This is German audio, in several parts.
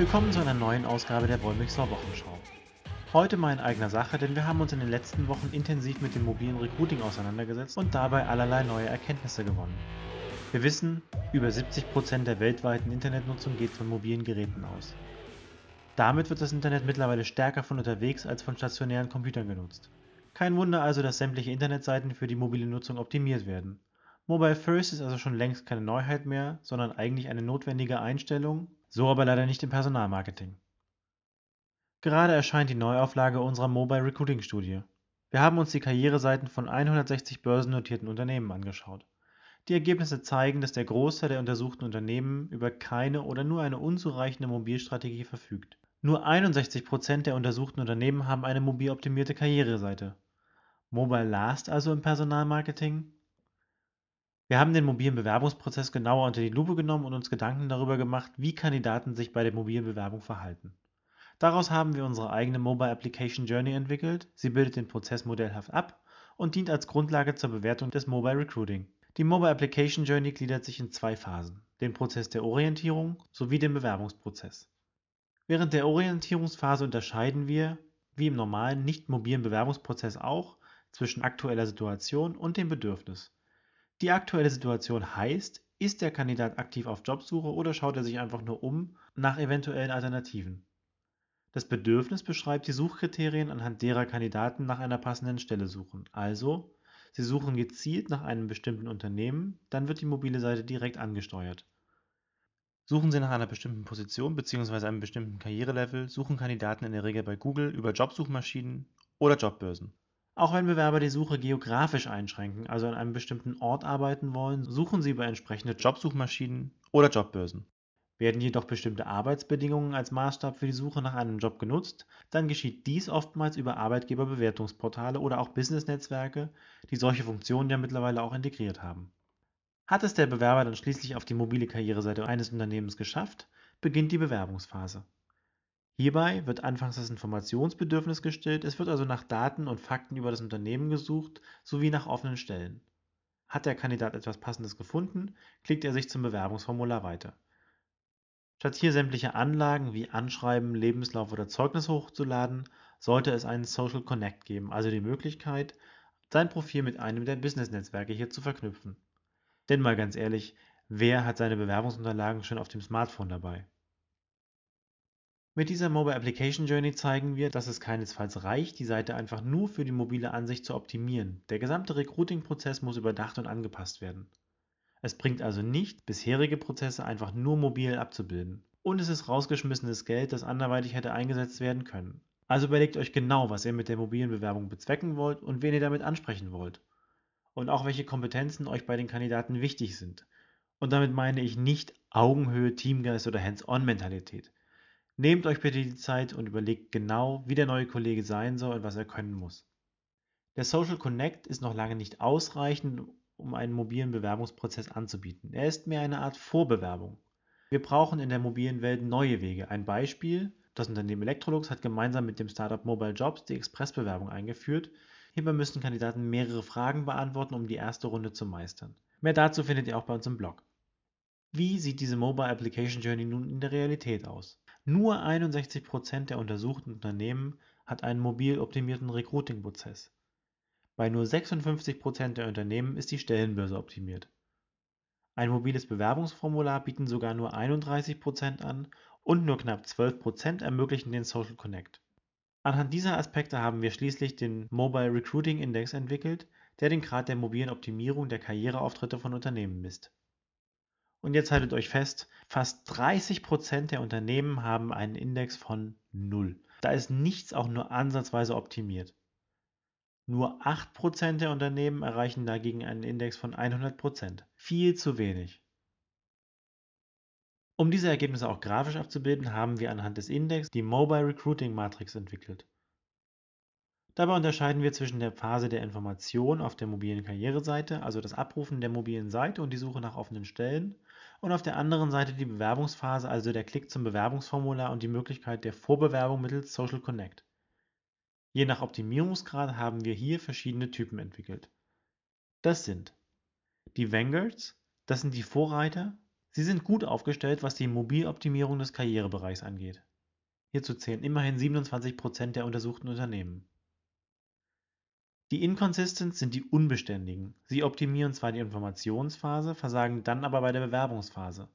Willkommen zu einer neuen Ausgabe der Wollmixer Wochenschau. Heute mal in eigener Sache, denn wir haben uns in den letzten Wochen intensiv mit dem mobilen Recruiting auseinandergesetzt und dabei allerlei neue Erkenntnisse gewonnen. Wir wissen, über 70% der weltweiten Internetnutzung geht von mobilen Geräten aus. Damit wird das Internet mittlerweile stärker von unterwegs als von stationären Computern genutzt. Kein Wunder also, dass sämtliche Internetseiten für die mobile Nutzung optimiert werden. Mobile First ist also schon längst keine Neuheit mehr, sondern eigentlich eine notwendige Einstellung so aber leider nicht im Personalmarketing. Gerade erscheint die Neuauflage unserer Mobile Recruiting Studie. Wir haben uns die Karriereseiten von 160 börsennotierten Unternehmen angeschaut. Die Ergebnisse zeigen, dass der Großteil der untersuchten Unternehmen über keine oder nur eine unzureichende Mobilstrategie verfügt. Nur 61 Prozent der untersuchten Unternehmen haben eine mobil optimierte Karriereseite. Mobile Last also im Personalmarketing? Wir haben den mobilen Bewerbungsprozess genauer unter die Lupe genommen und uns Gedanken darüber gemacht, wie Kandidaten sich bei der mobilen Bewerbung verhalten. Daraus haben wir unsere eigene Mobile Application Journey entwickelt. Sie bildet den Prozess modellhaft ab und dient als Grundlage zur Bewertung des Mobile Recruiting. Die Mobile Application Journey gliedert sich in zwei Phasen, den Prozess der Orientierung sowie den Bewerbungsprozess. Während der Orientierungsphase unterscheiden wir, wie im normalen nicht mobilen Bewerbungsprozess auch, zwischen aktueller Situation und dem Bedürfnis. Die aktuelle Situation heißt, ist der Kandidat aktiv auf Jobsuche oder schaut er sich einfach nur um nach eventuellen Alternativen? Das Bedürfnis beschreibt die Suchkriterien, anhand derer Kandidaten nach einer passenden Stelle suchen. Also, sie suchen gezielt nach einem bestimmten Unternehmen, dann wird die mobile Seite direkt angesteuert. Suchen Sie nach einer bestimmten Position bzw. einem bestimmten Karrierelevel, suchen Kandidaten in der Regel bei Google über Jobsuchmaschinen oder Jobbörsen. Auch wenn Bewerber die Suche geografisch einschränken, also an einem bestimmten Ort arbeiten wollen, suchen sie über entsprechende Jobsuchmaschinen oder Jobbörsen. Werden jedoch bestimmte Arbeitsbedingungen als Maßstab für die Suche nach einem Job genutzt, dann geschieht dies oftmals über Arbeitgeberbewertungsportale oder auch Business-Netzwerke, die solche Funktionen ja mittlerweile auch integriert haben. Hat es der Bewerber dann schließlich auf die mobile Karriereseite eines Unternehmens geschafft, beginnt die Bewerbungsphase. Hierbei wird anfangs das Informationsbedürfnis gestillt, es wird also nach Daten und Fakten über das Unternehmen gesucht sowie nach offenen Stellen. Hat der Kandidat etwas Passendes gefunden, klickt er sich zum Bewerbungsformular weiter. Statt hier sämtliche Anlagen wie Anschreiben, Lebenslauf oder Zeugnis hochzuladen, sollte es einen Social Connect geben, also die Möglichkeit, sein Profil mit einem der Business-Netzwerke hier zu verknüpfen. Denn mal ganz ehrlich, wer hat seine Bewerbungsunterlagen schon auf dem Smartphone dabei? Mit dieser Mobile Application Journey zeigen wir, dass es keinesfalls reicht, die Seite einfach nur für die mobile Ansicht zu optimieren. Der gesamte Recruiting-Prozess muss überdacht und angepasst werden. Es bringt also nicht, bisherige Prozesse einfach nur mobil abzubilden. Und es ist rausgeschmissenes Geld, das anderweitig hätte eingesetzt werden können. Also überlegt euch genau, was ihr mit der mobilen Bewerbung bezwecken wollt und wen ihr damit ansprechen wollt. Und auch welche Kompetenzen euch bei den Kandidaten wichtig sind. Und damit meine ich nicht Augenhöhe, Teamgeist oder Hands-on-Mentalität. Nehmt euch bitte die Zeit und überlegt genau, wie der neue Kollege sein soll und was er können muss. Der Social Connect ist noch lange nicht ausreichend, um einen mobilen Bewerbungsprozess anzubieten. Er ist mehr eine Art Vorbewerbung. Wir brauchen in der mobilen Welt neue Wege. Ein Beispiel, das Unternehmen Electrolux hat gemeinsam mit dem Startup Mobile Jobs die Expressbewerbung eingeführt. Hierbei müssen Kandidaten mehrere Fragen beantworten, um die erste Runde zu meistern. Mehr dazu findet ihr auch bei uns im Blog. Wie sieht diese Mobile Application Journey nun in der Realität aus? Nur 61 Prozent der untersuchten Unternehmen hat einen mobil optimierten Recruiting-Prozess. Bei nur 56 Prozent der Unternehmen ist die Stellenbörse optimiert. Ein mobiles Bewerbungsformular bieten sogar nur 31 Prozent an und nur knapp 12 Prozent ermöglichen den Social Connect. Anhand dieser Aspekte haben wir schließlich den Mobile Recruiting Index entwickelt, der den Grad der mobilen Optimierung der Karriereauftritte von Unternehmen misst und jetzt haltet euch fest, fast 30% der Unternehmen haben einen Index von 0. Da ist nichts auch nur ansatzweise optimiert. Nur 8% der Unternehmen erreichen dagegen einen Index von 100% Viel zu wenig. Um diese Ergebnisse auch grafisch abzubilden, haben wir anhand des Index die Mobile Recruiting Matrix entwickelt. Dabei unterscheiden wir zwischen der Phase der Information auf der mobilen Karriereseite, also das Abrufen der mobilen Seite und die Suche nach offenen Stellen, und auf der anderen Seite die Bewerbungsphase, also der Klick zum Bewerbungsformular und die Möglichkeit der Vorbewerbung mittels Social Connect. Je nach Optimierungsgrad haben wir hier verschiedene Typen entwickelt. Das sind die Vanguards, das sind die Vorreiter, Sie sind gut aufgestellt, was die Mobiloptimierung des Karrierebereichs angeht. Hierzu zählen immerhin 27% der untersuchten Unternehmen. Die Inconsistents sind die Unbeständigen. Sie optimieren zwar die Informationsphase, versagen dann aber bei der Bewerbungsphase.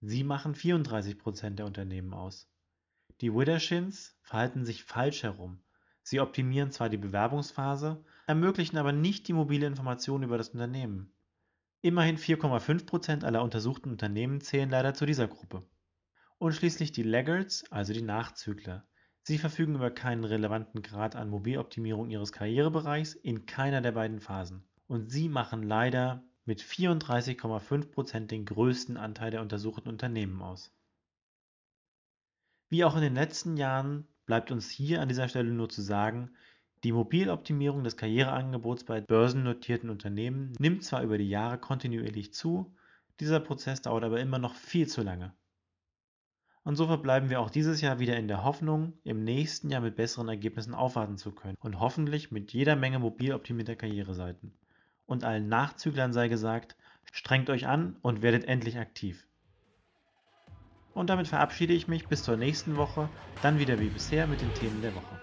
Sie machen 34% der Unternehmen aus. Die Widdershins verhalten sich falsch herum. Sie optimieren zwar die Bewerbungsphase, ermöglichen aber nicht die mobile Information über das Unternehmen. Immerhin 4,5% aller untersuchten Unternehmen zählen leider zu dieser Gruppe. Und schließlich die Laggards, also die Nachzügler. Sie verfügen über keinen relevanten Grad an Mobiloptimierung ihres Karrierebereichs in keiner der beiden Phasen. Und sie machen leider mit 34,5% den größten Anteil der untersuchten Unternehmen aus. Wie auch in den letzten Jahren bleibt uns hier an dieser Stelle nur zu sagen, die Mobiloptimierung des Karriereangebots bei börsennotierten Unternehmen nimmt zwar über die Jahre kontinuierlich zu, dieser Prozess dauert aber immer noch viel zu lange. Und so verbleiben wir auch dieses Jahr wieder in der Hoffnung, im nächsten Jahr mit besseren Ergebnissen aufwarten zu können und hoffentlich mit jeder Menge mobil optimierter Karriereseiten. Und allen Nachzüglern sei gesagt, strengt euch an und werdet endlich aktiv. Und damit verabschiede ich mich bis zur nächsten Woche, dann wieder wie bisher mit den Themen der Woche.